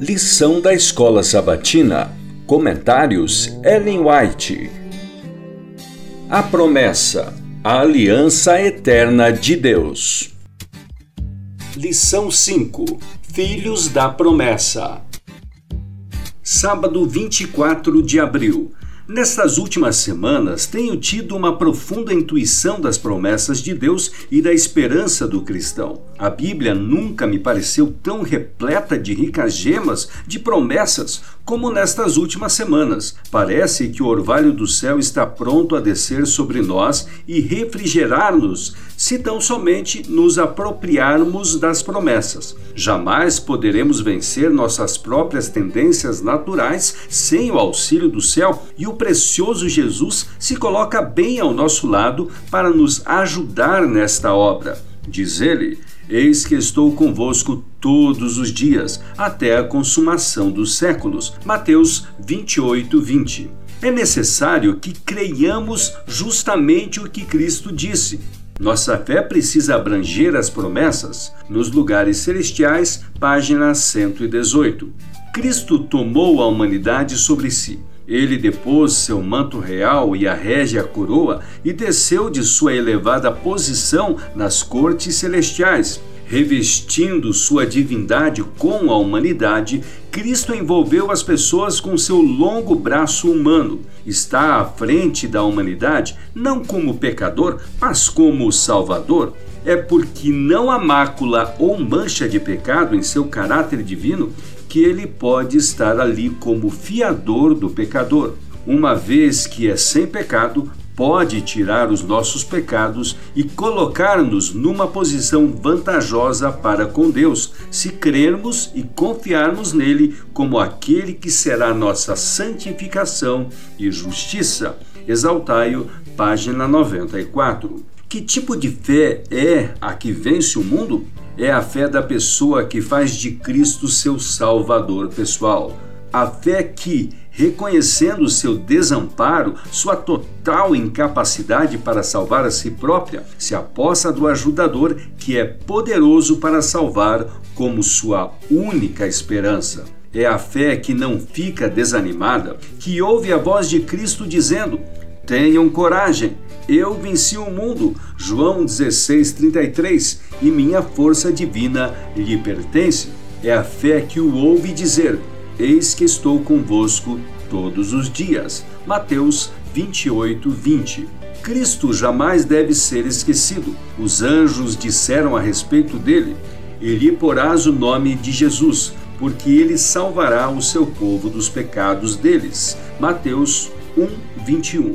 Lição da Escola Sabatina. Comentários Ellen White. A promessa. A aliança eterna de Deus. Lição 5. Filhos da promessa. Sábado 24 de abril. Nestas últimas semanas, tenho tido uma profunda intuição das promessas de Deus e da esperança do cristão. A Bíblia nunca me pareceu tão repleta de ricas gemas de promessas como nestas últimas semanas. Parece que o orvalho do céu está pronto a descer sobre nós e refrigerar-nos, se tão somente nos apropriarmos das promessas. Jamais poderemos vencer nossas próprias tendências naturais sem o auxílio do céu e o precioso Jesus se coloca bem ao nosso lado para nos ajudar nesta obra. Diz ele: Eis que estou convosco todos os dias, até a consumação dos séculos. Mateus 28, 20. É necessário que creiamos justamente o que Cristo disse. Nossa fé precisa abranger as promessas nos lugares celestiais, página 118. Cristo tomou a humanidade sobre si. Ele depôs seu manto real e a régia coroa e desceu de sua elevada posição nas cortes celestiais. Revestindo sua divindade com a humanidade, Cristo envolveu as pessoas com seu longo braço humano. Está à frente da humanidade não como pecador, mas como Salvador. É porque não há mácula ou mancha de pecado em seu caráter divino que ele pode estar ali como fiador do pecador. Uma vez que é sem pecado, pode tirar os nossos pecados e colocar-nos numa posição vantajosa para com Deus, se crermos e confiarmos nele como aquele que será nossa santificação e justiça. Exaltai-o, página 94. Que tipo de fé é a que vence o mundo? É a fé da pessoa que faz de Cristo seu Salvador pessoal. A fé que, reconhecendo seu desamparo, sua total incapacidade para salvar a si própria, se aposta do ajudador que é poderoso para salvar como sua única esperança. É a fé que não fica desanimada, que ouve a voz de Cristo dizendo: Tenham coragem, eu venci o mundo. João 16:33 e minha força divina lhe pertence. É a fé que o ouve dizer: Eis que estou convosco todos os dias. Mateus 28:20. Cristo jamais deve ser esquecido. Os anjos disseram a respeito dele: E lhe porás o nome de Jesus, porque ele salvará o seu povo dos pecados deles. Mateus 1:21.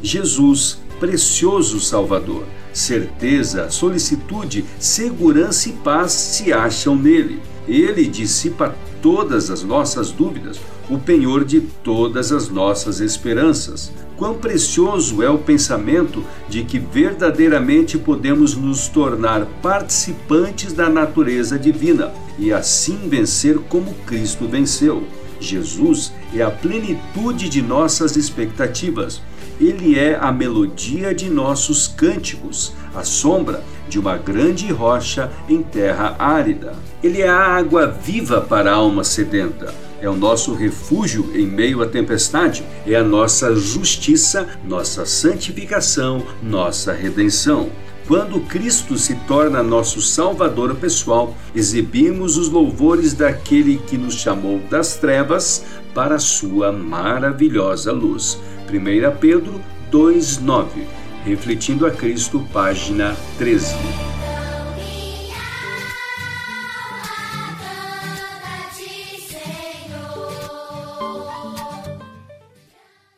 Jesus, precioso Salvador. Certeza, solicitude, segurança e paz se acham nele. Ele dissipa todas as nossas dúvidas, o penhor de todas as nossas esperanças. Quão precioso é o pensamento de que verdadeiramente podemos nos tornar participantes da natureza divina e assim vencer como Cristo venceu. Jesus é a plenitude de nossas expectativas. Ele é a melodia de nossos cânticos, a sombra de uma grande rocha em terra árida. Ele é a água viva para a alma sedenta. É o nosso refúgio em meio à tempestade, é a nossa justiça, nossa santificação, nossa redenção. Quando Cristo se torna nosso Salvador pessoal, exibimos os louvores daquele que nos chamou das trevas para a sua maravilhosa luz. 1 Pedro 2,9 Refletindo a Cristo, página 13.